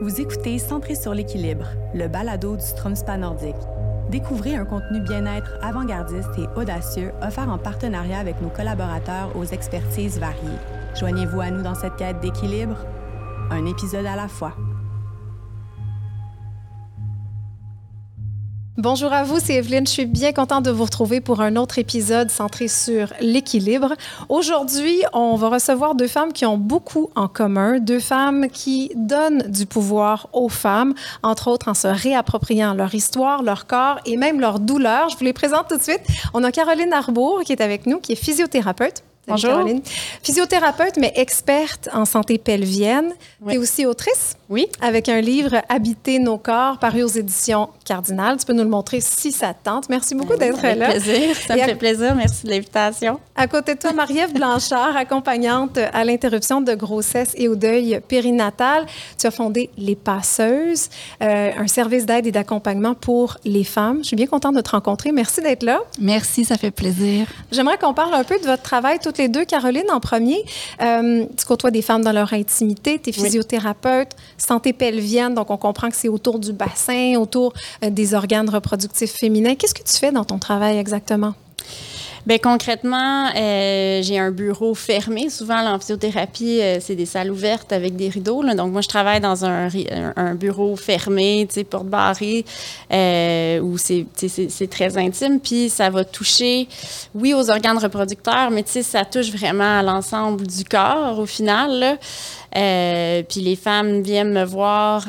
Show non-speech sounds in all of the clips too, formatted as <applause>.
Vous écoutez Centré sur l'équilibre, le balado du Stromspa nordique. Découvrez un contenu bien-être avant-gardiste et audacieux offert en partenariat avec nos collaborateurs aux expertises variées. Joignez-vous à nous dans cette quête d'équilibre, un épisode à la fois. Bonjour à vous, c'est Evelyne. Je suis bien contente de vous retrouver pour un autre épisode centré sur l'équilibre. Aujourd'hui, on va recevoir deux femmes qui ont beaucoup en commun, deux femmes qui donnent du pouvoir aux femmes, entre autres en se réappropriant leur histoire, leur corps et même leur douleur. Je vous les présente tout de suite. On a Caroline Arbour qui est avec nous, qui est physiothérapeute. Bonjour. Caroline. Physiothérapeute, mais experte en santé pelvienne. Oui. Tu es aussi autrice? Oui. Avec un livre Habiter nos corps, paru aux éditions Cardinal. Tu peux nous le montrer si ça te tente. Merci beaucoup d'être là. Plaisir. Ça me fait plaisir. Merci de l'invitation. À côté de toi, Marie-Ève Blanchard, <laughs> accompagnante à l'interruption de grossesse et au deuil périnatal. Tu as fondé Les Passeuses, euh, un service d'aide et d'accompagnement pour les femmes. Je suis bien contente de te rencontrer. Merci d'être là. Merci, ça fait plaisir. J'aimerais qu'on parle un peu de votre travail toutes les deux. Caroline, en premier, euh, tu côtoies des femmes dans leur intimité. Tu es physiothérapeute, oui. santé pelvienne, donc on comprend que c'est autour du bassin, autour euh, des organes reproductifs féminins. Qu'est-ce que tu fais dans ton travail exactement? Bien, concrètement, euh, j'ai un bureau fermé. Souvent, l'amphithéothérapie, euh, c'est des salles ouvertes avec des rideaux. Donc, moi, je travaille dans un, bureau fermé, porte barrée, euh, où c'est, très intime. Puis, ça va toucher, oui, aux organes reproducteurs, mais ça touche vraiment à l'ensemble du corps, au final. Puis, les femmes viennent me voir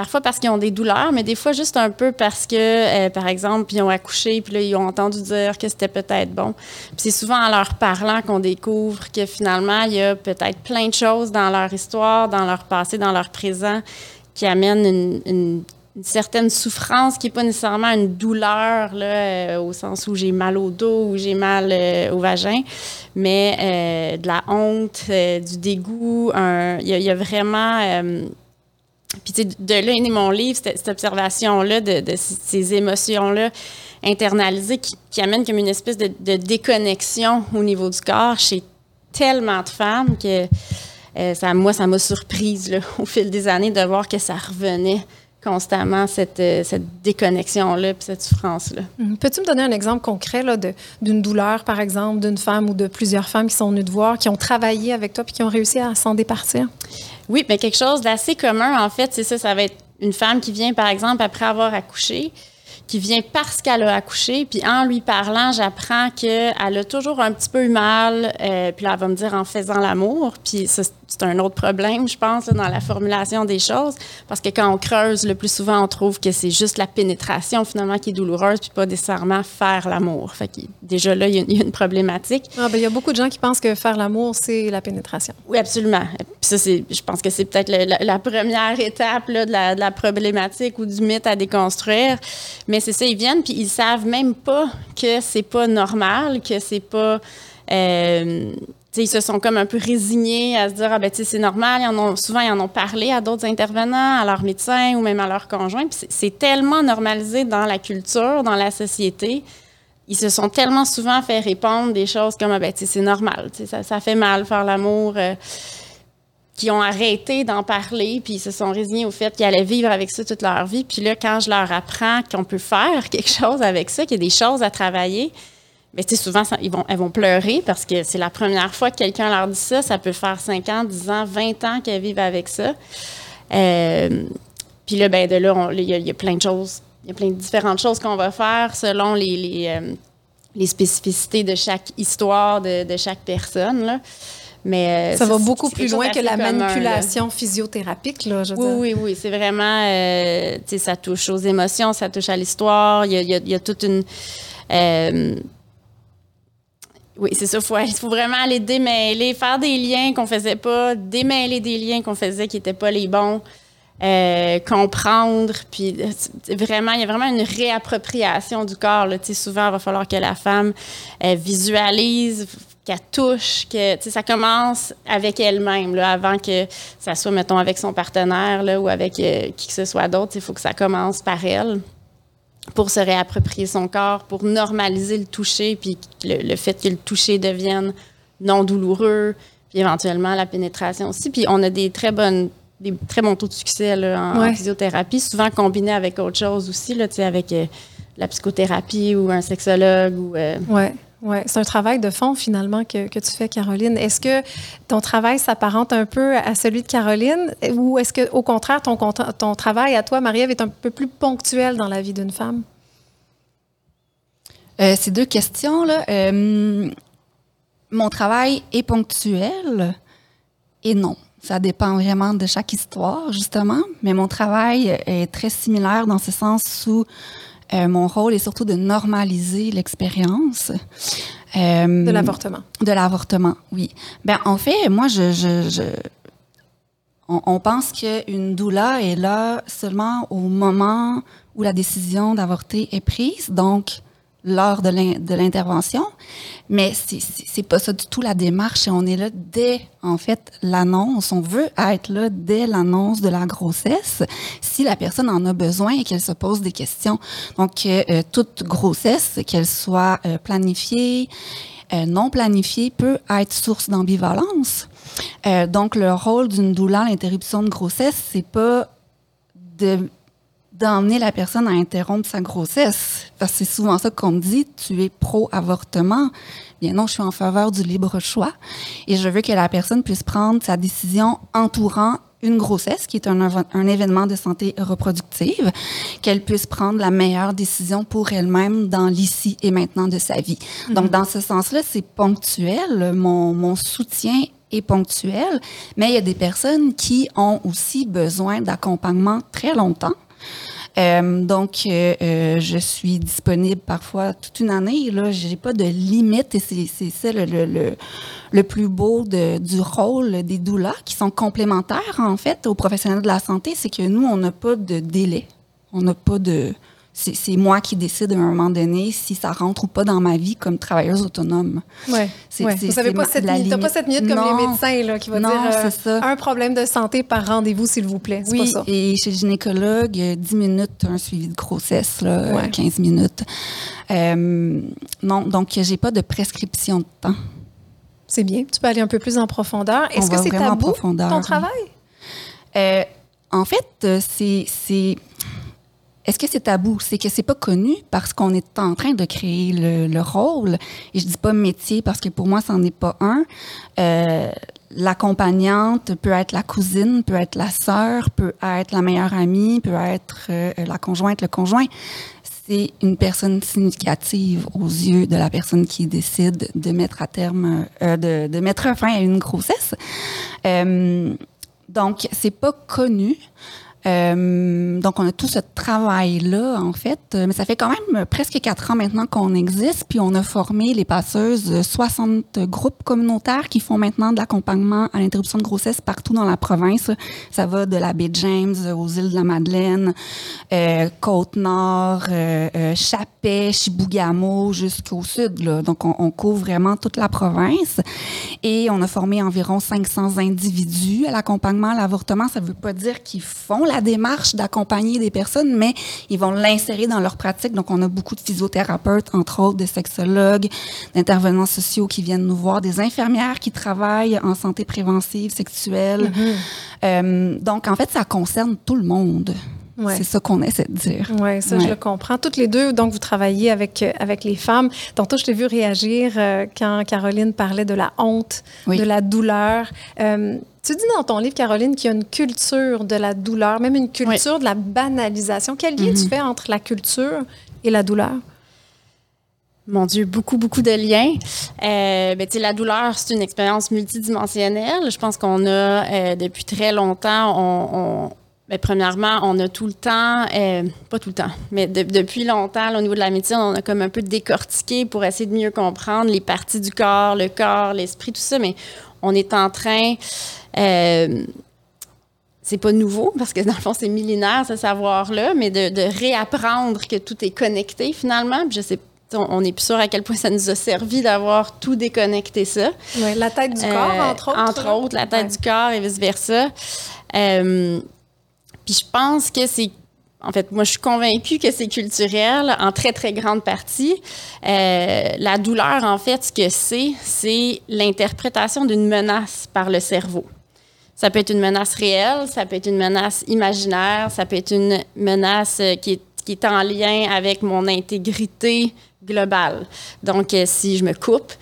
Parfois parce qu'ils ont des douleurs, mais des fois juste un peu parce que, euh, par exemple, ils ont accouché, puis ils ont entendu dire que c'était peut-être bon. Puis c'est souvent en leur parlant qu'on découvre que finalement, il y a peut-être plein de choses dans leur histoire, dans leur passé, dans leur présent, qui amènent une, certaine souffrance qui n'est pas nécessairement une douleur, là, euh, au sens où j'ai mal au dos ou j'ai mal euh, au vagin, mais de la honte, du dégoût. Il y, a vraiment puis, tu de là est né mon livre, cette, observation-là, de, ces émotions-là internalisées qui, amènent comme une espèce de, déconnexion au niveau du corps chez tellement de femmes que euh, ça, moi, ça m'a surprise là, <laughs> au fil des années de voir que ça revenait constamment cette, euh, déconnexion-là puis cette souffrance-là. Mmh. Peux-tu me donner un exemple concret d'une douleur, par exemple, d'une femme ou de plusieurs femmes qui sont venues te voir, qui ont travaillé avec toi puis qui ont réussi à s'en départir? Oui, mais quelque chose d'assez commun, en fait, c'est ça, ça va être une femme qui vient, par exemple, après avoir accouché, qui vient parce qu'elle a accouché, puis en lui parlant, j'apprends qu'elle a toujours un petit peu eu mal, euh, puis elle va me dire en faisant l'amour, puis ça, c'est un autre problème, je pense, là, dans la formulation des choses, parce que quand on creuse, le plus souvent, on trouve que c'est juste la pénétration, finalement, qui est douloureuse, puis pas nécessairement faire l'amour. Fait que déjà là, il y, a, il y a une problématique. Ah, ben, il y a beaucoup de gens qui pensent que faire l'amour, c'est la pénétration. Oui, absolument. Puis ça, c'est, je pense que c'est peut-être la, la, première étape là, de, la, de la problématique ou du mythe à déconstruire. Mais c'est ça, ils viennent, puis ils savent même pas que c'est pas normal, que c'est pas... Euh, T'sais, ils se sont comme un peu résignés à se dire ah ben c'est normal, souvent ils en ont parlé à d'autres intervenants, à leurs médecins ou même à leurs conjoints. c'est tellement normalisé dans la culture, dans la société. Ils se sont tellement souvent fait répondre des choses comme ah ben c'est normal, ça, ça fait mal faire l'amour. Euh, qui ont arrêté d'en parler, puis ils se sont résignés au fait qu'ils allaient vivre avec ça toute leur vie. Puis là, quand je leur apprends qu'on peut faire <laughs> quelque chose avec ça, qu'il y a des choses à travailler, mais tu sais, souvent, ça, ils vont, elles vont pleurer parce que c'est la première fois que quelqu'un leur dit ça. Ça peut faire 5 ans, 10 ans, 20 ans qu'elles vivent avec ça. Euh, puis là, ben de là, il y, y, a plein de choses. Il y a plein de différentes choses qu'on va faire selon les, les, euh, les, spécificités de chaque histoire de, de chaque personne. Là. Mais, euh, ça va beaucoup plus loin que la commun, manipulation là. physiothérapique. Là, je oui, oui, oui, c'est vraiment, euh, tu sais, ça touche aux émotions, ça touche à l'histoire. Il y a, il y a, y a toute une... Euh, oui, c'est ça. Il faut, vraiment aller démêler, faire des liens qu'on faisait pas, démêler des liens qu'on faisait qui n'étaient pas les bons, euh, comprendre. Puis vraiment, il y a vraiment une réappropriation du corps. Là. Souvent, il va falloir que la femme euh, visualise, qu'elle touche, que ça commence avec elle-même, avant que ça soit, mettons, avec son partenaire ou avec euh, qui que ce soit d'autre. Il faut que ça commence par elle pour se réapproprier son corps, pour normaliser le toucher, puis le, le, fait que le toucher devienne non douloureux, puis éventuellement la pénétration aussi. Puis on a des très bonnes des très bons taux de succès en, physiothérapie, souvent combiné avec autre chose aussi, là, avec la psychothérapie ou un sexologue. Ou, oui, c'est un travail de fond finalement que, que tu fais, Caroline. Est-ce que ton travail s'apparente un peu à celui de Caroline? Ou est-ce que, au contraire, ton, ton travail à toi, Marie-Ève, est un peu plus ponctuel dans la vie d'une femme? Euh, ces deux questions-là. Euh, mon travail est ponctuel et non. Ça dépend vraiment de chaque histoire, justement. Mais mon travail est très similaire dans ce sens où euh, mon rôle est surtout de normaliser l'expérience. Euh, de l'avortement. De l'avortement, oui. Ben, en fait, moi, je, je, je on, on, pense qu'une doula est là seulement au moment où la décision d'avorter est prise. Donc, lors de l'intervention, mais c'est pas ça du tout la démarche. On est là dès, en fait, l'annonce. On veut être là dès l'annonce de la grossesse, si la personne en a besoin et qu'elle se pose des questions. Donc, euh, euh, toute grossesse, qu'elle soit euh, planifiée, non planifiée, peut être source d'ambivalence. donc, le rôle d'une doula à l'interruption de grossesse, c'est pas de d'emmener la personne à interrompre sa grossesse. Parce que c'est souvent ça qu'on me dit, tu es pro-avortement. Bien non, je suis en faveur du libre choix et je veux que la personne puisse prendre sa décision entourant une grossesse, qui est un, un événement de santé reproductive, qu'elle puisse prendre la meilleure décision pour elle-même dans l'ici et maintenant de sa vie. Mm-hmm. Donc, dans ce sens-là, c'est ponctuel. Mon, mon soutien est ponctuel, mais il y a des personnes qui ont aussi besoin d'accompagnement très longtemps euh, donc, euh, euh, je suis disponible parfois toute une année. Là, j'ai pas de limite et c'est ça le, le, le, plus beau de, du rôle des doulas qui sont complémentaires en fait aux professionnels de la santé, c'est que nous on n'a pas de délai, on n'a pas de c'est moi qui décide à un moment donné si ça rentre ou pas dans ma vie comme travailleuse autonome. Oui. Ouais. Vous n'avez pas, cette minute, pas cette minute comme les médecins là, qui vont dire euh, un problème de santé par rendez-vous, s'il vous plaît. Oui, pas ça. et chez le gynécologue, 10 minutes, un suivi de grossesse, là, 15 minutes. Euh, non, donc j'ai pas de prescription de temps. C'est bien. Tu peux aller un peu plus en profondeur. Est-ce que c'est tabou, ton travail? Euh, en fait, euh, c'est est-ce que c'est tabou? C'est que c'est pas connu parce qu'on est en train de créer le, rôle. Et je dis pas métier parce que pour moi, c'en est pas un. Euh, L'accompagnante peut être la cousine, peut être la sœur, peut être la meilleure amie, peut être euh, la conjointe, le conjoint. C'est une personne significative aux yeux de la personne qui décide de mettre à terme, euh, de, de, mettre fin à une grossesse. Euh, donc, c'est pas connu. Euh, donc, on a tout ce travail-là, en fait. Euh, mais ça fait quand même presque quatre ans maintenant qu'on existe. Puis, on a formé les passeuses 60 groupes communautaires qui font maintenant de l'accompagnement à l'interruption de grossesse partout dans la province. Ça va de la baie James aux îles de la Madeleine, euh, Côte-Nord, euh, euh, Chapet, Chibougamau, jusqu'au sud. Donc, on, on, couvre vraiment toute la province. Et on a formé environ 500 individus à l'accompagnement à l'avortement. Ça veut pas dire qu'ils font la démarche d'accompagner des personnes, mais ils vont l'insérer dans leur pratique. Donc, on a beaucoup de physiothérapeutes, entre autres, des sexologues, d'intervenants sociaux qui viennent nous voir, des infirmières qui travaillent en santé préventive sexuelle. Mm-hmm. Euh, donc, en fait, ça concerne tout le monde. C'est ça qu'on essaie de dire. Oui, ça, je le comprends. Toutes les deux, donc, vous travaillez avec, euh, avec les femmes. Tantôt, je t'ai vu réagir euh, quand Caroline parlait de la honte, de la douleur. Euh, tu dis dans ton livre, Caroline, qu'il y a une culture de la douleur, même une culture de la banalisation. Quel lien tu mhm. fais entre la culture et la douleur? Mon Dieu, beaucoup, beaucoup de liens. Euh, ben, la douleur, c'est une expérience multidimensionnelle. Je pense qu'on a, depuis très longtemps, on, Bien, premièrement, on a tout le temps, euh, pas tout le temps, mais depuis longtemps, au niveau de la médecine, on a comme un peu décortiqué pour essayer de mieux comprendre les parties du corps, le corps, l'esprit, tout ça, mais on est en train. Euh, c'est pas nouveau <laughs> parce que dans le fond, c'est millénaire ce savoir-là, mais de, réapprendre que tout est connecté finalement. je sais on n'est plus sûr à quel point ça nous a servi d'avoir tout déconnecté ça. Ouais, la tête du corps, euh, entre autres. Entre autres, la tête du corps et vice-versa. Je pense que c'est en fait, moi, je suis convaincue que c'est culturel en très, très grande partie. Euh, la douleur, en fait, ce que c'est, c'est l'interprétation d'une menace par le cerveau. Ça peut être une menace réelle, ça peut être une menace imaginaire, ça peut être une menace euh, qui est, qui est en lien avec mon intégrité globale. Donc, euh, si je me coupe,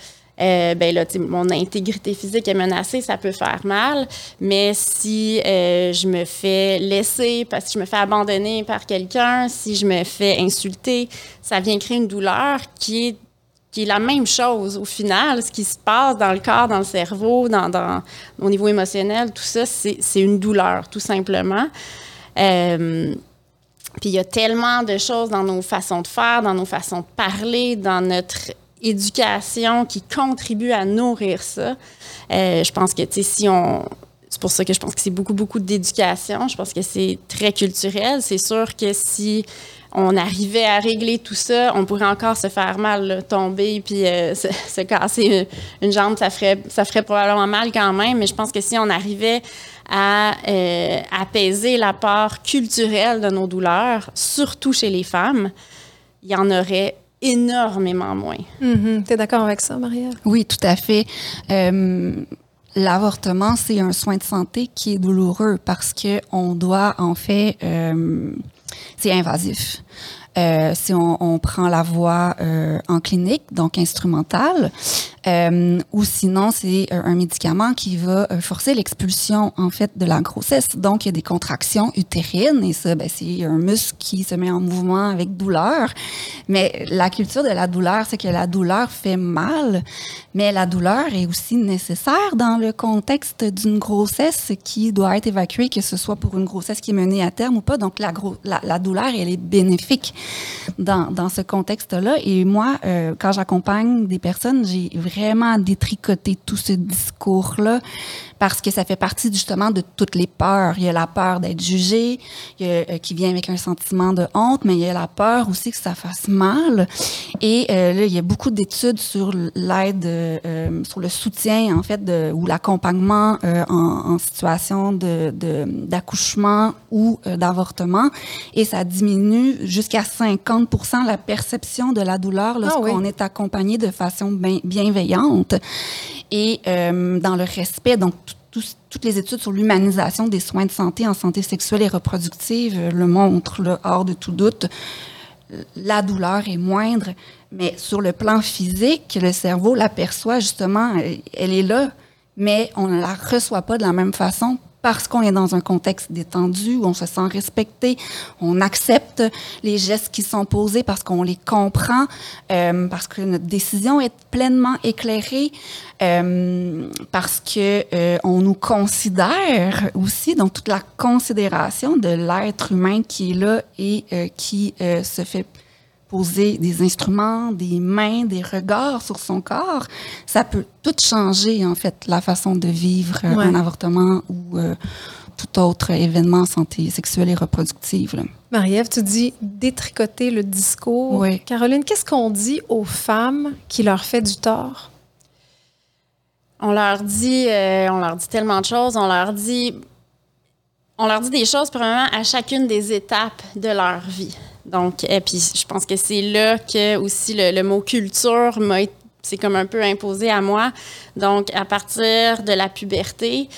euh, ben là, mon intégrité physique est menacée, ça peut faire mal. Mais si euh, je me fais laisser, parce que je me fais abandonner par quelqu'un, si je me fais insulter, ça vient créer une douleur qui est qui est la même chose au final, ce qui se passe dans le corps, dans le cerveau, dans, dans au niveau émotionnel, tout ça, c'est une douleur, tout simplement. Euh, puis il y a tellement de choses dans nos façons de faire, dans nos façons de parler, dans notre éducation qui contribue à nourrir ça. Euh, je pense que, tu sais, si on... C'est pour ça que je pense que c'est beaucoup, beaucoup d'éducation. Je pense que c'est très culturel. C'est sûr que si on arrivait à régler tout ça, on pourrait encore se faire mal, tomber, puis euh, <laughs> se, casser une, jambe, ça ferait, ça ferait probablement mal quand même. Mais je pense que si on arrivait à euh, apaiser la part culturelle de nos douleurs, surtout chez les femmes, il y en aurait énormément moins. Mm-hmm. Tu es d'accord avec ça, Maria? Oui, tout à fait. Euh, l'avortement, c'est un soin de santé qui est douloureux parce que on doit, en fait, euh, c'est invasif. Euh, si on, prend la voie euh, en clinique, donc instrumentale, euh, ou sinon c'est un médicament qui va forcer l'expulsion en fait de la grossesse. Donc il y a des contractions utérines et ça, ben, c'est un muscle qui se met en mouvement avec douleur. Mais la culture de la douleur, c'est que la douleur fait mal, mais la douleur est aussi nécessaire dans le contexte d'une grossesse qui doit être évacuée, que ce soit pour une grossesse qui est menée à terme ou pas. Donc la douleur, elle est bénéfique dans, dans ce contexte-là. Et moi, euh, quand j'accompagne des personnes, j'ai vraiment détricoté tout ce discours-là parce que ça fait partie justement de toutes les peurs. Il y a la peur d'être jugé, il y a, euh, qui vient avec un sentiment de honte, mais il y a la peur aussi que ça fasse mal. Et euh, là, il y a beaucoup d'études sur l'aide, euh, sur le soutien en fait de, ou l'accompagnement euh, en, en, situation de, d'accouchement ou euh, d'avortement, et ça diminue jusqu'à 50% la perception de la douleur ah lorsqu'on est accompagné de façon bien, bienveillante et euh, dans le respect. Donc, toutes les études sur l'humanisation des soins de santé en santé sexuelle et reproductive euh, le montrent, hors de tout doute. La douleur est moindre, mais sur le plan physique, le cerveau l'aperçoit justement, elle est là, mais on ne la reçoit pas de la même façon parce qu'on est dans un contexte détendu, où on se sent respecté, on accepte les gestes qui sont posés parce qu'on les comprend, euh, parce que notre décision est pleinement éclairée, euh, parce que euh, on nous considère aussi, donc toute la considération de l'être humain qui est là et euh, qui euh, se fait poser des instruments, des mains, des regards sur son corps, ça peut tout changer, en fait, la façon de vivre euh, Ouais. un avortement ou euh, tout autre événement en santé sexuelle et reproductive. là. Marie-Ève, tu dis détricoter le discours. Oui. Caroline, qu'est-ce qu'on dit aux femmes qui leur fait du tort? On leur dit, euh, on leur dit tellement de choses. On leur dit, on leur dit des choses probablement à chacune des étapes de leur vie. Donc, et puis je pense que c'est là que aussi le, le mot culture m'a été- c'est comme un peu imposé à moi. Donc, à partir de la puberté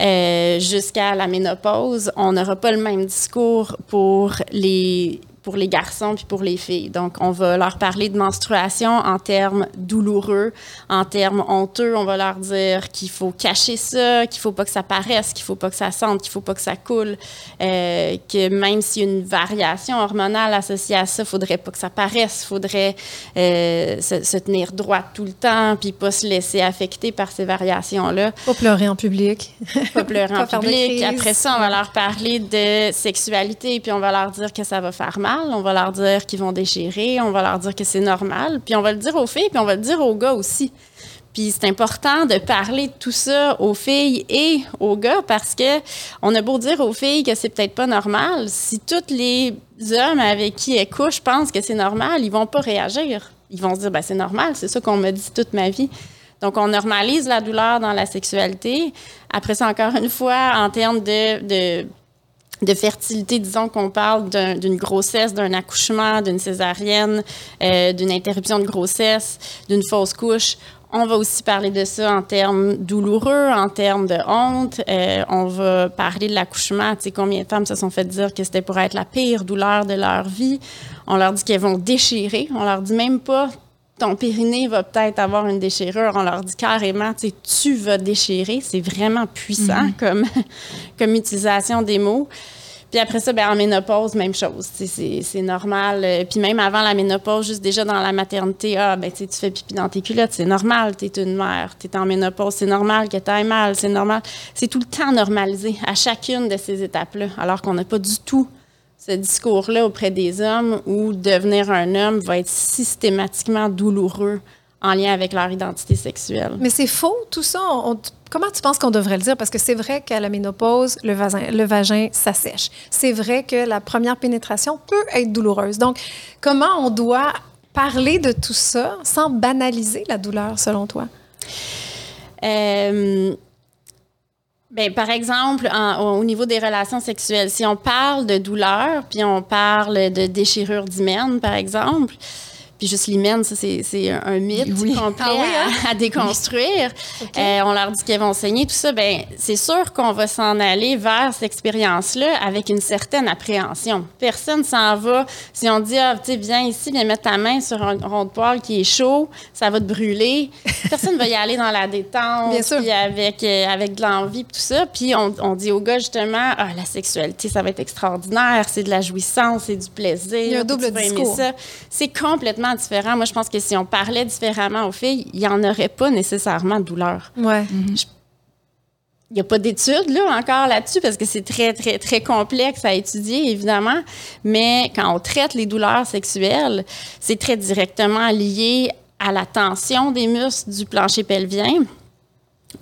euh, jusqu'à la ménopause, on n'aura pas le même discours pour les pour les garçons puis pour les filles. Donc, on va leur parler de menstruation en termes douloureux, en termes honteux. On va leur dire qu'il faut cacher ça, qu'il faut pas que ça paraisse, qu'il faut pas que ça sente, qu'il faut pas que ça coule, euh, que même s'il y a une variation hormonale associée à ça, faudrait pas que ça paraisse, faudrait euh, se, se tenir droit tout le temps puis pas se laisser affecter par ces variations-là Pas pleurer en public. pas pleurer <laughs> en public. Après ça, on va leur parler de sexualité, puis on va leur dire que ça va faire mal. On va leur dire qu'ils vont déchirer. On va leur dire que c'est normal. Puis on va le dire aux filles, puis on va le dire aux gars aussi. Puis c'est important de parler de tout ça aux filles et aux gars parce que on a beau dire aux filles que c'est peut-être pas normal, si tous les hommes avec qui elles couchent pensent que c'est normal, ils vont pas réagir. Ils vont se dire ben c'est normal, c'est ça qu'on m'a dit toute ma vie. Donc, on normalise la douleur dans la sexualité. Après ça, encore une fois, en termes de, de fertilité, disons qu'on parle d'un- d'une grossesse, d'un accouchement, d'une césarienne, euh, d'une interruption de grossesse, d'une fausse couche, On va aussi parler de ça en termes douloureux, en termes de honte. Euh, on va parler de l'accouchement. Tu sais, combien de femmes se sont fait dire que c'était pour être la pire douleur de leur vie? On leur dit qu'elles vont déchirer. On leur dit même pas ton périnée va peut-être avoir une déchirure. On leur dit carrément, tu sais, tu vas déchirer. C'est vraiment puissant Mhm. comme, <laughs> comme utilisation des mots. Puis après ça, ben, en ménopause, même chose. C'est normal. Euh, Puis même avant la ménopause, juste déjà dans la maternité, ah, ben, tu fais pipi dans tes culottes, c'est normal, tu es une mère, tu es en ménopause, c'est normal que tu ailles mal, c'est normal. C'est tout le temps normalisé à chacune de ces étapes-là, alors qu'on n'a pas du tout ce discours-là auprès des hommes où devenir un homme va être systématiquement douloureux en lien avec leur identité sexuelle. Mais c'est faux, tout ça. On- on- comment tu penses qu'on devrait le dire? Parce que c'est vrai qu'à la ménopause, le vagin, le vagin s'assèche. C'est vrai que la première pénétration peut être douloureuse. Donc, comment on doit parler de tout ça sans banaliser la douleur, selon toi? Euh, ben, par exemple, en- au niveau des relations sexuelles, si on parle de douleur, puis on parle de déchirure d'hymen, par exemple, puis juste l'hymen, ça, c'est c'est un mythe Oui. complet Ah oui, hein? à, à déconstruire. <laughs> Euh, on leur dit qu'elles vont saigner, tout ça. Ben, c'est sûr qu'on va s'en aller vers cette expérience-là avec une certaine appréhension. Personne s'en va. Si on dit, ah, tu viens ici, viens mettre ta main sur un rond de poil qui est chaud, ça va te brûler. <laughs> Personne va y aller dans la détente, Bien sûr. puis avec, euh, avec de l'envie, tout ça. Puis on, on dit aux gars, justement, ah, la sexualité, ça va être extraordinaire, c'est de la jouissance, c'est du plaisir. Il y a un double discours. ça. C'est complètement différent. Moi, je pense que si on parlait différemment aux filles, il n'y en aurait pas nécessairement de douleur. Ouais. Il n'y a pas d'études là encore là-dessus parce que c'est très, très, très complexe à étudier, évidemment. Mais quand on traite les douleurs sexuelles, c'est très directement lié à la tension des muscles du plancher pelvien.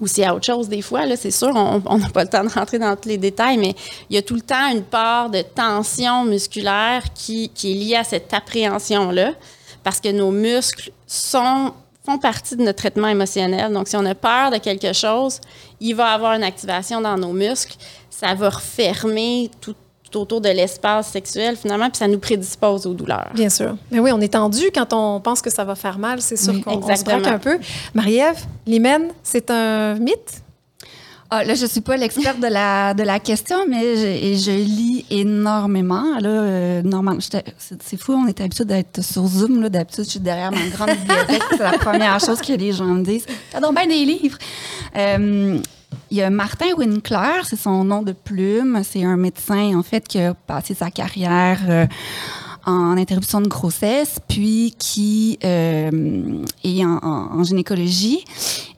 Ou c'est à autre chose des fois, là, c'est sûr, on on n'a pas le temps de rentrer dans tous les détails, mais il y a tout le temps une part de tension musculaire qui, qui est liée à cette appréhension-là, parce que nos muscles sont, font partie de notre traitement émotionnel. Donc, si on a peur de quelque chose, il va y avoir une activation dans nos muscles, ça va refermer tout, tout autour de l'espace sexuel, finalement, puis ça nous prédispose aux douleurs. Bien sûr. Mais oui, on est tendu quand on pense que ça va faire mal. C'est sûr Oui, qu'on on se braque un peu. Marie-Ève, l'hymen, c'est un mythe? Ah, là, je suis pas l'experte de la, de la question, mais je, je lis énormément. Là, euh, normalement, c'est fou, on est habitué d'être sur Zoom. D'habitude, je suis derrière ma grande bibliothèque. c'est la première chose que les gens me disent. T'as donc bien des livres. Euh, il y a Martin Winkler, c'est son nom de plume. C'est un médecin, en fait, qui a passé sa carrière euh, en interruption de grossesse, puis qui euh, est en, en- en gynécologie.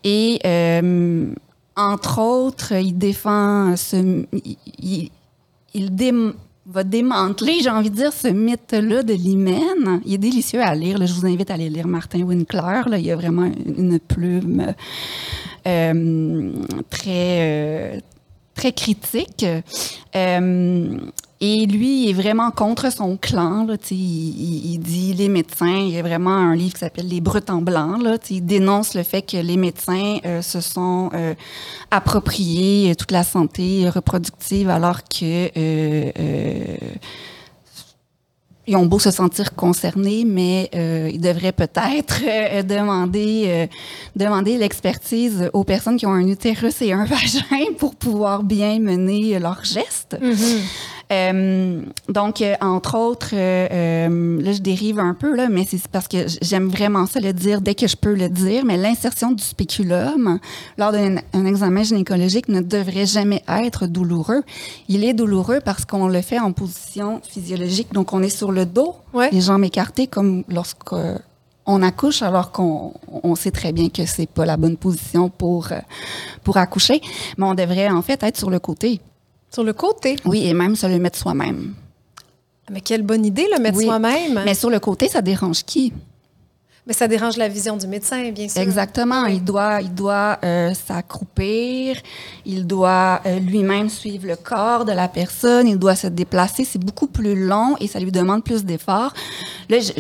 Et euh, entre autres, il défend ce, il, va démanteler, j'ai envie de dire, ce mythe-là de l'hymen. Il est délicieux à lire. Je vous invite à aller lire Martin Winkler. Là. Il y a vraiment une plume euh, très, euh, très critique. Euh, et lui, il est vraiment contre son clan. Il, dit les médecins. Il y a vraiment un livre qui s'appelle Les Brutes en blanc. Il dénonce le fait que les médecins euh, se sont euh, appropriés euh, toute la santé reproductive alors que euh, ils ont beau se sentir concernés, mais ils devraient peut-être demander, demander l'expertise aux personnes qui ont un utérus et un <laughs> vagin pour pouvoir bien mener leurs gestes. Euh, donc, euh, entre autres, euh, là, je dérive un peu, là, mais c'est parce que j'aime vraiment ça le dire dès que je peux le dire, mais l'insertion du spéculum lors d'un un examen gynécologique ne devrait jamais être douloureux. Il est douloureux parce qu'on le fait en position physiologique, donc on est sur le dos, Ouais. les jambes écartées, comme lorsque on accouche, alors qu'on on sait très bien que c'est pas la bonne position pour, pour accoucher, mais on devrait en fait être sur le côté. Sur le côté. Oui, et même se le mettre soi-même. Mais quelle bonne idée, le mettre Oui. soi-même. Mais sur le côté, ça dérange qui? Mais ça dérange la vision du médecin, bien sûr. Exactement. Il doit, il doit euh, s'accroupir, il doit euh, lui-même suivre le corps de la personne, il doit se déplacer. C'est beaucoup plus long et ça lui demande plus d'efforts. Là, je,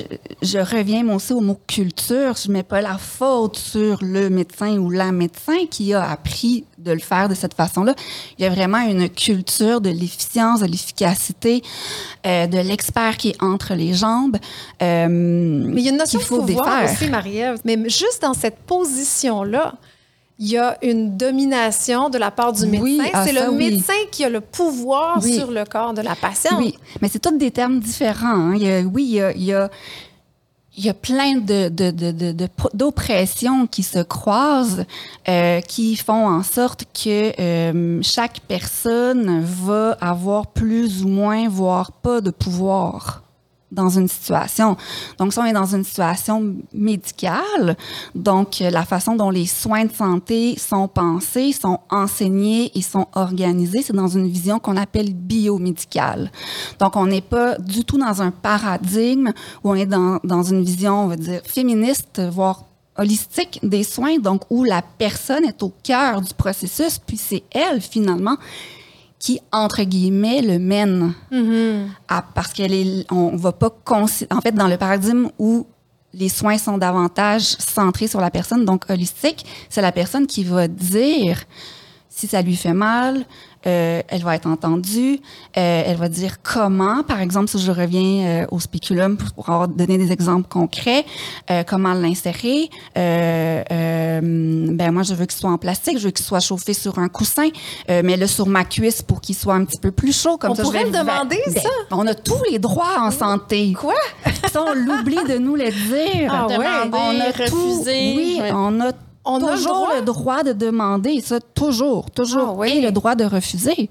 je reviens moi aussi au mot culture. Je mets pas la faute sur le médecin ou la médecin qui a appris de le faire de cette façon-là. Il y a vraiment une culture de l'efficience, de l'efficacité, euh, de l'expert qui est entre les jambes. euh, Mais il y a une notion qu'il faut de pouvoir défaire. aussi, Marie-Ève. Mais juste dans cette position-là, il y a une domination de la part du Oui, médecin. ah, C'est le oui. médecin qui a le pouvoir Oui. sur le corps de la patiente. Oui, mais c'est tous des termes différents. hein. Il y a- oui, il y a, il y a- il y a plein de- d'oppressions qui se croisent, euh, qui font en sorte que euh, chaque personne va avoir plus ou moins, voire pas de pouvoir dans une situation. Donc, si on est dans une situation médicale, donc euh, la façon dont les soins de santé sont pensés, sont enseignés et sont organisés, c'est dans une vision qu'on appelle biomédicale. Donc, on n'est pas du tout dans un paradigme où on est dans, dans une vision, on va dire, féministe, voire holistique des soins, donc où la personne est au cœur du processus, puis c'est elle, finalement, qui, entre guillemets, le mène Mhm. à- parce qu'elle est, on va pas en fait dans le paradigme où les soins sont davantage centrés sur la personne, donc holistique, c'est la personne qui va dire si ça lui fait mal, euh, elle va être entendue, euh, elle va dire comment, par exemple, si je reviens euh, au spéculum pour, pour avoir donné des exemples concrets, euh, comment l'insérer. Euh, euh, ben moi, je veux qu'il soit en plastique, je veux qu'il soit chauffé sur un coussin, euh, mais là sur ma cuisse pour qu'il soit un petit peu plus chaud, comme On ça. je pourrait vais le demander, Ben, ça? On a tous les droits en santé. Quoi? Ça, on l'oublie de nous le dire. Ah ouais? Demander, on a refuser. tout, oui, Ouais. on a On a le toujours droit? le droit de demander, ça, toujours, toujours. Ah oui. Et le droit de refuser.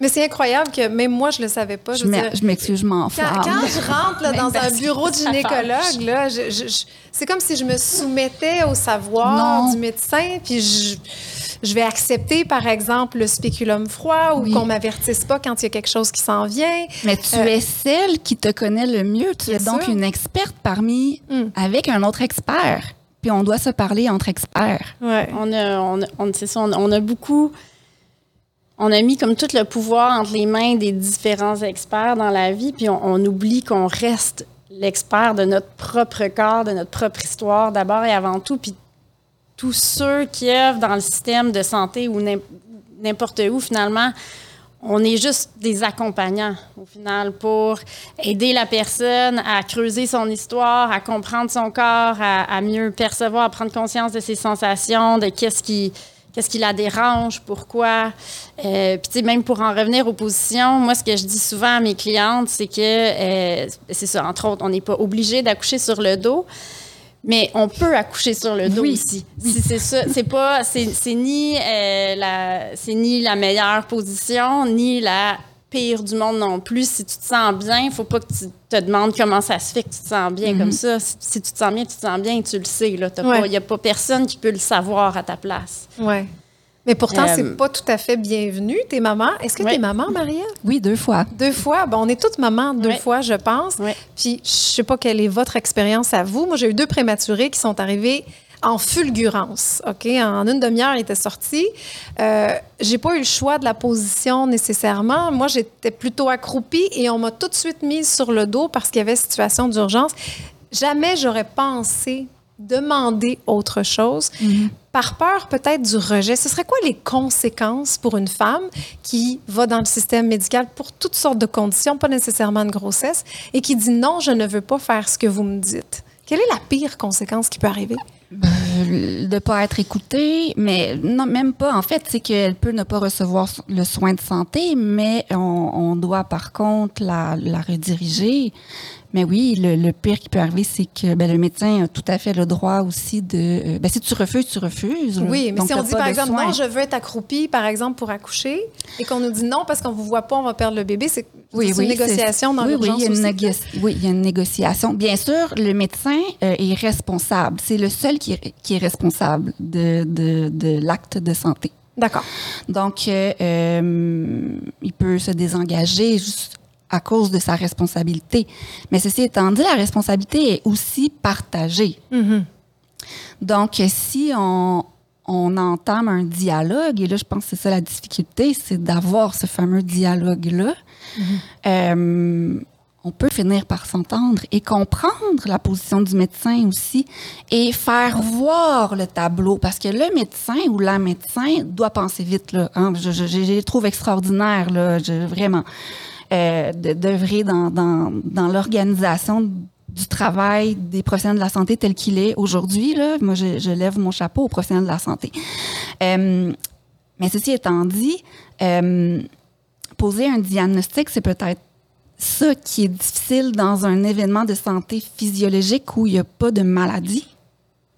Mais c'est incroyable que même moi, je le savais pas. Je m'excuse, je Quand, m'enflamme. quand je rentre là, dans un bureau de gynécologue, là, je- je- je- c'est comme si je me soumettais au savoir Non. du médecin, puis je, je vais accepter, par exemple, le spéculum froid ou Oui. qu'on m'avertisse pas quand il y a quelque chose qui s'en vient. Mais tu Euh, es celle qui te connaît le mieux. Tu es donc sûr. une experte parmi, Mm. avec un autre expert. Puis on doit se parler entre experts. Ouais. On a, on, a- on- c'est ça, on, a- on a beaucoup. On a mis comme tout le pouvoir entre les mains des différents experts dans la vie, puis on, on oublie qu'on reste l'expert de notre propre corps, de notre propre histoire d'abord et avant tout. Puis tous ceux qui œuvrent dans le système de santé ou n'im- n'importe où, finalement, on est juste des accompagnants, au final, pour aider la personne à creuser son histoire, à comprendre son corps, à, mieux percevoir, à prendre conscience de ses sensations, de qu'est-ce qui, qu'est-ce qui la dérange, pourquoi. Euh, Puis, tu sais, même pour en revenir aux positions, moi, ce que je dis souvent à mes clientes, c'est que, euh, c'est ça, entre autres, on n'est pas obligé d'accoucher sur le dos. Mais on peut accoucher sur le dos Oui. aussi. Si c'est ça, c'est pas, c'est, ni euh, la, c'est ni la meilleure position, ni la pire du monde non plus. Si tu te sens bien, il faut pas que tu te demandes comment ça se fait que tu te sens bien comme ça. Si, si tu te sens bien, tu te sens bien, tu le sais. Il Ouais. n'y a pas personne qui peut le savoir à ta place. Ouais. Mais pourtant, Euh, c'est pas tout à fait bienvenu. T'es maman. Est-ce que Ouais. t'es maman, Maria? Oui, deux fois. Deux fois? Bon, on est toutes mamans deux Ouais. fois, je pense. Ouais. Puis, je sais pas quelle est votre expérience à vous. Moi, j'ai eu deux prématurés qui sont arrivés en fulgurance. OK? En une demi-heure, ils étaient sortis. Euh, j'ai pas eu le choix de la position nécessairement. Moi, j'étais plutôt accroupie et on m'a tout de suite mise sur le dos parce qu'il y avait situation d'urgence. Jamais j'aurais pensé demander autre chose par peur peut-être du rejet. Ce serait quoi les conséquences pour une femme qui va dans le système médical pour toutes sortes de conditions, pas nécessairement de grossesse, et qui dit non, je ne veux pas faire ce que vous me dites? Quelle est la pire conséquence qui peut arriver? Euh, de pas être écoutée, mais non, même pas. En fait, c'est qu'elle peut ne pas recevoir le soin de santé, mais on, on doit par contre la, la rediriger. Mais oui, le, le pire qui peut arriver, c'est que ben, le médecin a tout à fait le droit aussi de. euh, Ben, si tu refuses, tu refuses. Oui, mais Donc, si on dit par exemple soin. non, je veux être accroupie, par exemple, pour accoucher, et qu'on nous dit non parce qu'on vous voit pas, on va perdre le bébé, c'est une négociation dans oui, oui, il y a une négo- Oui, il y a une négociation. Bien sûr, le médecin euh, est responsable. C'est le seul qui est, qui est responsable de, de, de l'acte de santé. D'accord. Donc, euh, euh, il peut se désengager juste à cause de sa responsabilité. Mais ceci étant dit, la responsabilité est aussi partagée. Mhm. Donc, si on, on entame un dialogue, et là, je pense que c'est ça la difficulté, c'est d'avoir ce fameux dialogue-là. Euh, on peut finir par s'entendre et comprendre la position du médecin aussi et faire voir le tableau parce que le médecin ou la médecin doit penser vite là. Hein? Je, je, je, les trouve extraordinaires là, je, vraiment euh, d'œuvrer dans, dans, dans l'organisation du travail des professionnels de la santé tel qu'il est aujourd'hui. Là, moi, je, je, lève mon chapeau aux professionnels de la santé. Euh, mais ceci étant dit, euh, poser un diagnostic, c'est peut-être ça qui est difficile dans un événement de santé physiologique où il n'y a pas de maladie,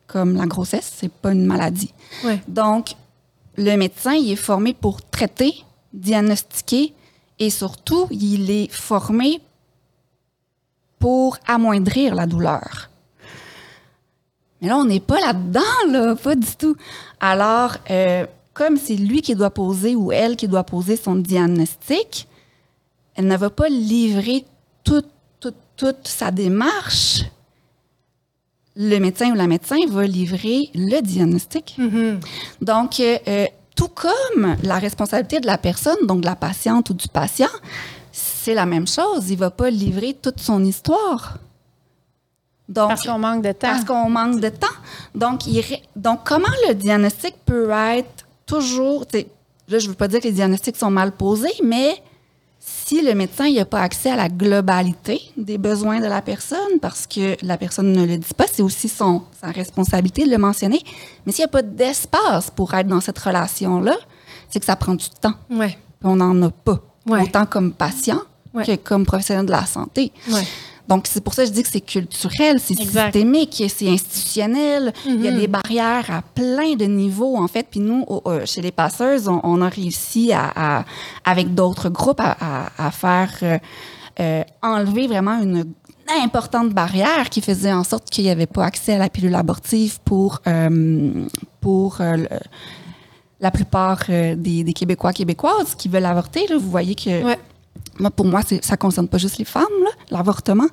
comme la grossesse, c'est pas une maladie. Ouais. Donc, le médecin, il est formé pour traiter, diagnostiquer et surtout, il est formé pour amoindrir la douleur. Mais là, on n'est pas là-dedans, là, pas du tout. Alors, euh, comme c'est lui qui doit poser ou elle qui doit poser son diagnostic, elle ne va pas livrer toute, toute, toute sa démarche. Le médecin ou la médecin va livrer le diagnostic. Mm-hmm. Donc, euh, tout comme la responsabilité de la personne, donc de la patiente ou du patient, c'est la même chose. Il ne va pas livrer toute son histoire. Donc, parce qu'on manque de temps. Parce qu'on manque de temps. Donc, il, donc, comment le diagnostic peut être toujours. Là, je ne veux pas dire que les diagnostics sont mal posés, mais si le médecin n'a pas accès à la globalité des besoins de la personne, parce que la personne ne le dit pas, c'est aussi son, sa responsabilité de le mentionner. Mais s'il n'y a pas d'espace pour être dans cette relation-là, c'est que ça prend du temps. Ouais. on n'en a pas. Ouais. Autant comme patient ouais. que comme professionnel de la santé. Donc, c'est pour ça que je dis que c'est culturel, c'est systémique, c'est institutionnel. Mm -hmm. Il y a des barrières à plein de niveaux, en fait. Puis nous, euh, chez les passeuses, on, on a réussi, à, à avec d'autres groupes, à, à faire euh, euh, enlever vraiment une importante barrière qui faisait en sorte qu'il n'y avait pas accès à la pilule abortive pour, pour le, la plupart des, des, Québécois, Québécoises qui veulent avorter. Là, vous voyez que... Ouais. Moi, pour moi, ça concerne pas juste les femmes, l'avortement.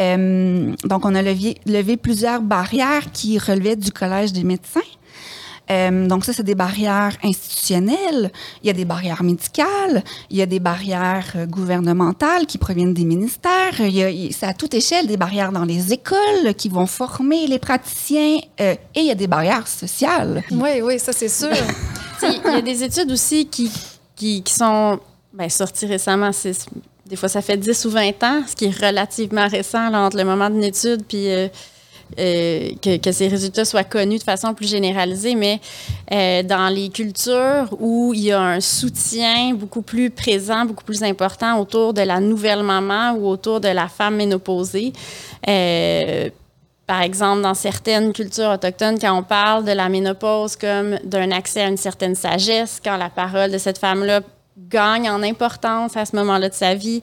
Euh, donc, on a levé, levé, plusieurs barrières qui relevaient du Collège des médecins. Euh, donc, ça, c'est des barrières institutionnelles. Il y a des barrières médicales. Il y a des barrières euh, gouvernementales qui proviennent des ministères. Il y a, c'est à toute échelle des barrières dans les écoles qui vont former les praticiens. Euh, et il y a des barrières sociales. Oui, oui, ça, c'est sûr. <laughs> il y a des études aussi qui, qui, qui sont Bien, sorti récemment, des fois ça fait 10 ou 20 ans, ce qui est relativement récent entre le moment d'une étude puis euh, euh, que, que, ces résultats soient connus de façon plus généralisée, mais euh, dans les cultures où il y a un soutien beaucoup plus présent, beaucoup plus important autour de la nouvelle maman ou autour de la femme ménopausée, par exemple, dans certaines cultures autochtones, quand on parle de la ménopause comme d'un accès à une certaine sagesse, quand la parole de cette femme-là gagne en importance à ce moment-là de sa vie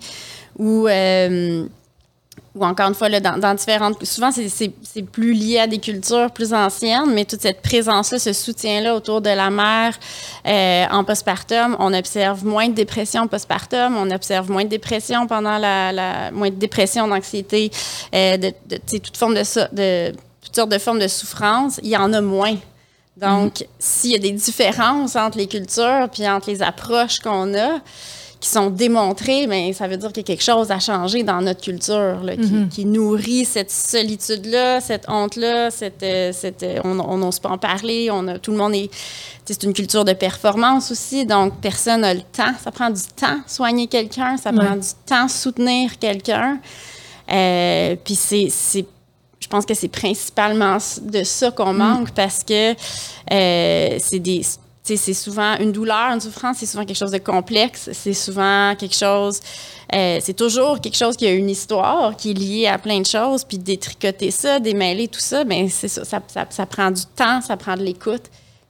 ou euh, ou encore une fois là, dans, différentes souvent c'est plus lié à des cultures plus anciennes mais toute cette présence là ce soutien là autour de la mère euh, en postpartum on observe moins de dépression postpartum on observe moins de dépression pendant la, la moins de dépression d'anxiété euh, de, de toute forme de de toutes sortes de formes de souffrance. Il y en a moins donc, mm s'il y a des différences entre les cultures puis entre les approches qu'on a qui sont démontrées, mais ça veut dire qu'il y a quelque chose à changer dans notre culture là, qui, mm -hmm. qui, nourrit cette solitude-là, cette honte-là, cette, cette, on n'ose pas en parler, on a, tout le monde est... C'est une culture de performance aussi, donc personne n'a le temps. Ça prend du temps soigner quelqu'un, ça prend du temps soutenir quelqu'un. Euh, puis c'est pense que c'est principalement de ça qu'on manque mm. parce que euh, c'est des c'est souvent une douleur, une souffrance, c'est souvent quelque chose de complexe, c'est souvent quelque chose, euh, c'est toujours quelque chose qui a une histoire, qui est liée à plein de choses, puis détricoter ça, démêler tout ça, ben c'est ça ça, ça, ça, prend du temps, ça prend de l'écoute.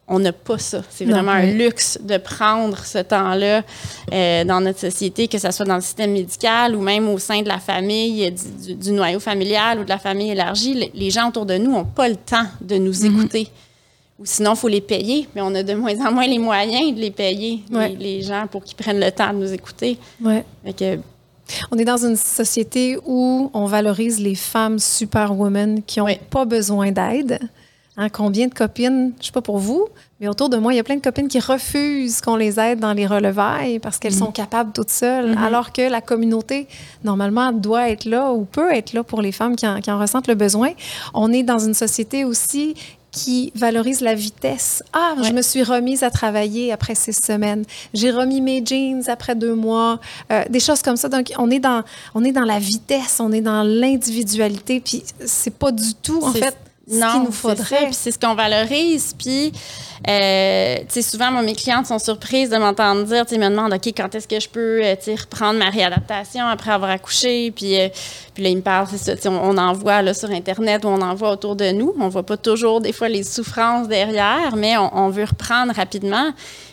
On n'a pas ça. C'est vraiment un luxe de prendre ce temps-là euh, dans notre société, que ce soit dans le système médical ou même au sein de la famille, du, du, noyau familial ou de la famille élargie. Les, gens autour de nous n'ont pas le temps de nous mm -hmm. écouter. Ou sinon, il faut les payer, mais on a de moins en moins les moyens de les payer, ouais. les, les, gens, pour qu'ils prennent le temps de nous écouter. Ouais. Que, on est dans une société où on valorise les femmes superwomen qui n'ont pas besoin d'aide Hein, combien de copines, je sais pas pour vous, mais autour de moi, il y a plein de copines qui refusent qu'on les aide dans les relevailles parce qu'elles sont capables toutes seules, alors que la communauté, normalement, doit être là ou peut être là pour les femmes qui en, qui en ressentent le besoin. On est dans une société aussi qui valorise la vitesse. Ah, je me suis remise à travailler après six semaines. J'ai remis mes jeans après deux mois. Euh, des choses comme ça. Donc, on est dans, on est dans la vitesse, on est dans l'individualité. Puis, c'est pas du tout, en fait, ce qu'il nous faudrait. C'est ce qu'on valorise. Puis, euh, tu sais, souvent, moi, mes clientes sont surprises de m'entendre dire, tu sais, me demandent, OK, quand est-ce que je peux, euh, tu reprendre ma réadaptation après avoir accouché? Puis, euh, puis là, ils me parlent, c'est ça, on, on en voit là, sur Internet ou on en voit autour de nous. On voit pas toujours, des fois, les souffrances derrière, mais on, on veut reprendre rapidement.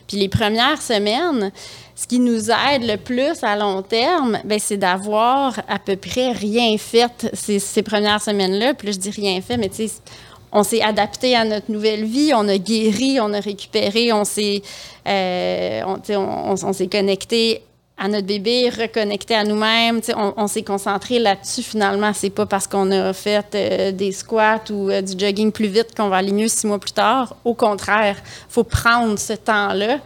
Puis les premières semaines, ce qui nous aide le plus à long terme, ben, c'est d'avoir à peu près rien fait ces, premières semaines-là. Puis là, je dis rien fait, mais tu sais, on s'est adapté à notre nouvelle vie, on a guéri, on a récupéré, on s'est euh, on, connecté à notre bébé, reconnecté à nous-mêmes. On, on s'est concentré là-dessus finalement. C'est pas parce qu'on a fait euh, des squats ou euh, du jogging plus vite qu'on va aller mieux six mois plus tard. Au contraire, faut prendre ce temps-là.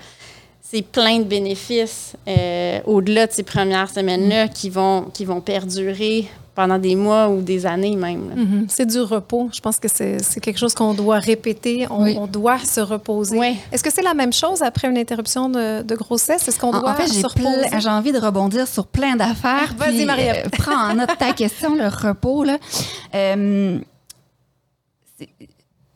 C'est plein de bénéfices euh, au-delà de ces premières semaines-là qui, vont, qui vont perdurer pendant des mois ou des années même. Mhm. C'est du repos. Je pense que c'est c'est quelque chose qu'on doit répéter. On, Oui. on doit se reposer. Oui. Est-ce que c'est la même chose après une interruption de, de grossesse? Est-ce qu'on En, doit en fait, j'ai se reposer? plein- j'ai envie de rebondir sur plein d'affaires. Vas-y, Marie-Ève. euh, prends en note ta question, le repos. Là. Euh, c'est-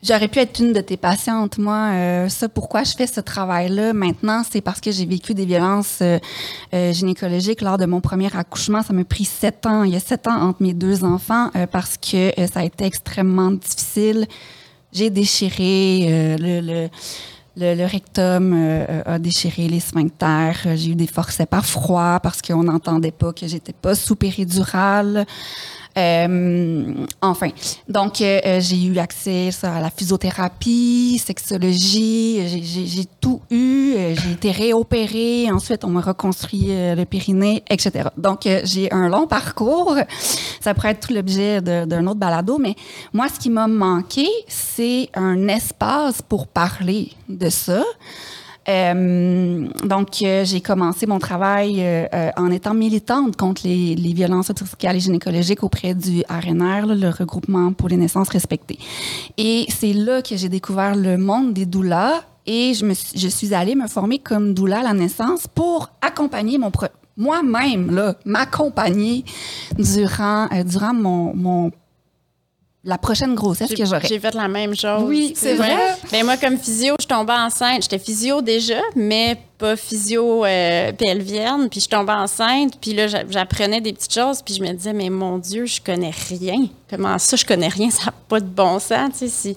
J'aurais pu être une de tes patientes, moi. Euh, ça, pourquoi je fais ce travail-là maintenant, c'est parce que j'ai vécu des violences euh, euh, gynécologiques lors de mon premier accouchement. Ça m'a pris sept ans. Il y a sept ans entre mes deux enfants euh, parce que euh, ça a été extrêmement difficile. J'ai déchiré le, le, le, le rectum euh, a déchiré les sphincters. J'ai eu des forceps par froid parce qu'on n'entendait pas que j'étais pas sous péridurale. Euh, enfin, donc euh, euh, j'ai eu accès à la physiothérapie, sexologie, j'ai- tout eu. J'ai été réopérée, ensuite on m'a reconstruit le périnée, etc. Donc j'ai un long parcours. Ça pourrait être tout l'objet d'un autre balado, mais moi ce qui m'a manqué, c'est un espace pour parler de ça. Euh, donc, euh, j'ai commencé mon travail euh, en étant militante contre les, violences obstétricales et gynécologiques auprès du RNR, le regroupement pour les naissances respectées. Et c'est là que j'ai découvert le monde des doulas et je, me suis, allée me former comme doula à la naissance pour accompagner mon moi-même, là, m'accompagner durant, durant mon, mon, la prochaine grossesse que j'aurais. j'ai fait la même chose. Oui, c'est vrai? Ben moi, comme physio, je tombais enceinte. J'étais physio déjà, mais pas physio euh, pelvienne. Puis je tombais enceinte, puis là, j'a- j'apprenais des petites choses, puis je me disais, mais mon Dieu, je connais rien. Comment ça, je connais rien? <laughs> Ça n'a pas de bon sens. Tu sais, si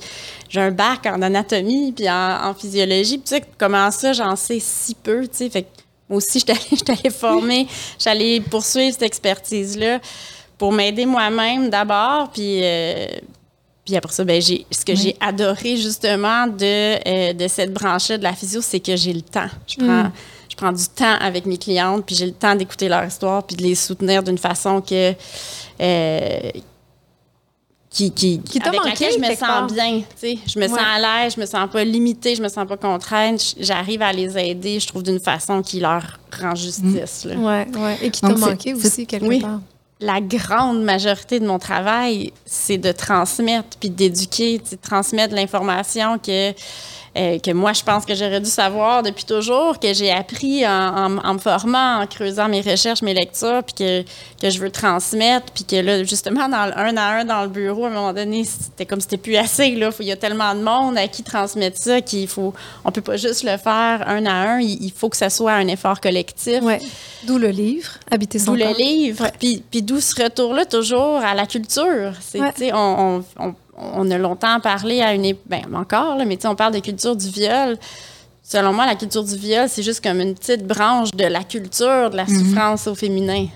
j'ai un bac en anatomie, puis en, en physiologie, puis tu sais, comment ça, j'en sais si peu, tu sais? Fait que moi aussi, <laughs> allée, j'étais allée former, j'allais poursuivre cette expertise-là pour m'aider moi-même d'abord, puis... euh, puis après ça, ben, j'ai, ce que j'ai adoré justement de, euh, de cette branche-là de la physio, c'est que j'ai le temps. Je prends, je prends du temps avec mes clientes, puis j'ai le temps d'écouter leur histoire, puis de les soutenir d'une façon que euh, qui, qui, Qui t'a avec manqué, laquelle je me quelque sens part. bien. tu sais. Je me sens à l'aise, je me sens pas limitée, je me sens pas contrainte. J'arrive à les aider, je trouve, d'une façon qui leur rend justice. là. Ouais, ouais. Et qui t'a manqué aussi, quelque oui. part. La grande majorité de mon travail, c'est de transmettre puis d'éduquer, de transmettre l'information que euh, que moi je pense que j'aurais dû savoir depuis toujours, que j'ai appris en, en- en me formant, en creusant mes recherches, mes lectures, puis que, que je veux transmettre, puis que là justement dans le un à un dans le bureau à un moment donné c'était comme si c'était plus assez là, il y a tellement de monde à qui transmettre ça qu'il faut, on peut pas juste le faire un à un, il, il faut que ça soit un effort collectif. Ouais. D'où le livre, Habiter son D'où le livre. Puis, puis d'où ce retour-là toujours à la culture. C'est, Ouais. on, on, on a longtemps parlé à une époque, ben, encore, là, mais on parle de culture du viol. Selon moi, la culture du viol, c'est juste comme une petite branche de la culture de la souffrance au féminin.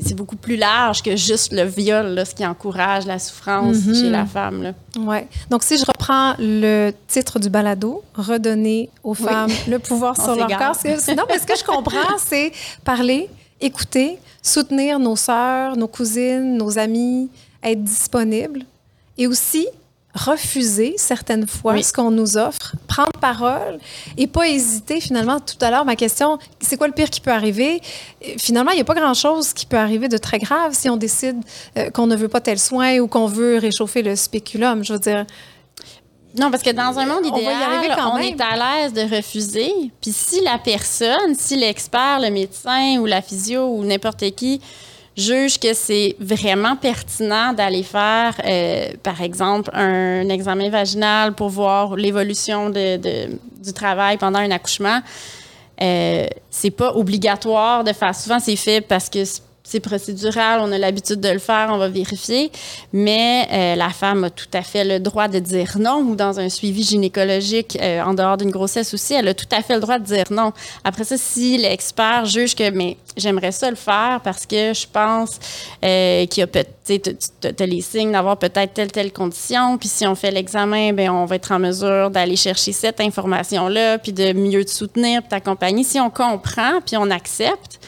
C'est, beaucoup plus large que juste le viol, là, ce qui encourage la souffrance Mhm. chez la femme. Là. Ouais. Donc, si je reprends le titre du balado, redonner aux femmes le <laughs> pouvoir sur leur corps. Non, mais ce que je comprends, <laughs> c'est parler, écouter, soutenir nos sœurs, nos cousines, nos amis, être disponible et aussi refuser certaines fois ce qu'on nous offre, prendre parole et pas hésiter finalement. Tout à l'heure, ma question, c'est quoi le pire qui peut arriver? Finalement, il n'y a pas grand-chose qui peut arriver de très grave si on décide euh, qu'on ne veut pas tel soin ou qu'on veut réchauffer le spéculum. Je veux dire, non, parce que dans un monde idéal, on, on est à l'aise de refuser. Puis si la personne, si l'expert, le médecin ou la physio ou n'importe qui juge que c'est vraiment pertinent d'aller faire, euh, par exemple, un, examen vaginal pour voir l'évolution de, du travail pendant un accouchement, euh, c'est pas obligatoire de faire. Souvent, c'est fait parce que c'est procédural, on a l'habitude de le faire, on va vérifier, mais euh, la femme a tout à fait le droit de dire non ou dans un suivi gynécologique euh, en dehors d'une grossesse aussi, elle a tout à fait le droit de dire non. Après ça, si l'expert juge que mais j'aimerais ça le faire parce que je pense euh, qu'il y a peut-être les signes d'avoir peut-être telle telle condition, puis si on fait l'examen, ben on va être en mesure d'aller chercher cette information là, puis de mieux te soutenir, t'accompagner. Si on comprend, puis on accepte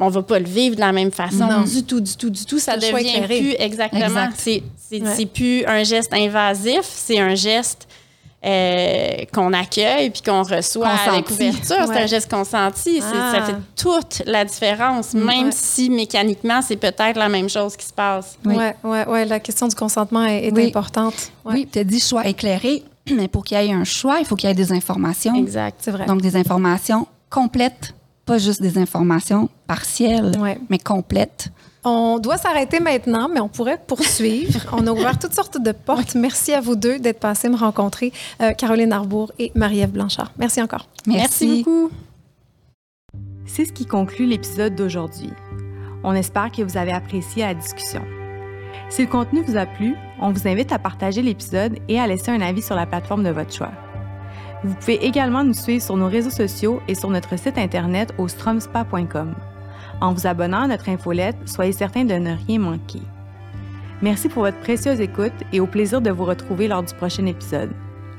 on va pas le vivre de la même façon du tout, du tout, du tout. Ça devient plus exactement. C'est plus un geste invasif, c'est un geste euh, qu'on accueille puis qu'on reçoit à la couverture. C'est un geste consenti. Ça ah. fait toute la différence, même si mécaniquement, c'est peut-être la même chose qui se passe. Oui, ouais, ouais, la question du consentement est, importante. Oui, tu as dit choix éclairé, <clears throat> mais pour qu'il y ait un choix, il faut qu'il y ait des informations. Exact, c'est vrai. Donc, des informations complètes pas juste des informations partielles, mais complètes. On doit s'arrêter maintenant, mais on pourrait poursuivre. <laughs> on a ouvert toutes sortes de portes. Merci à vous deux d'être passés me rencontrer, euh, Caroline Arbour et Marie-Ève Blanchard. Merci encore. Merci, Merci beaucoup. C'est ce qui conclut l'épisode d'aujourd'hui. On espère que vous avez apprécié la discussion. Si le contenu vous a plu, on vous invite à partager l'épisode et à laisser un avis sur la plateforme de votre choix. Vous pouvez également nous suivre sur nos réseaux sociaux et sur notre site internet au stromspa.com. En vous abonnant à notre infolette, soyez certain de ne rien manquer. Merci pour votre précieuse écoute et au plaisir de vous retrouver lors du prochain épisode.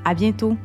À bientôt!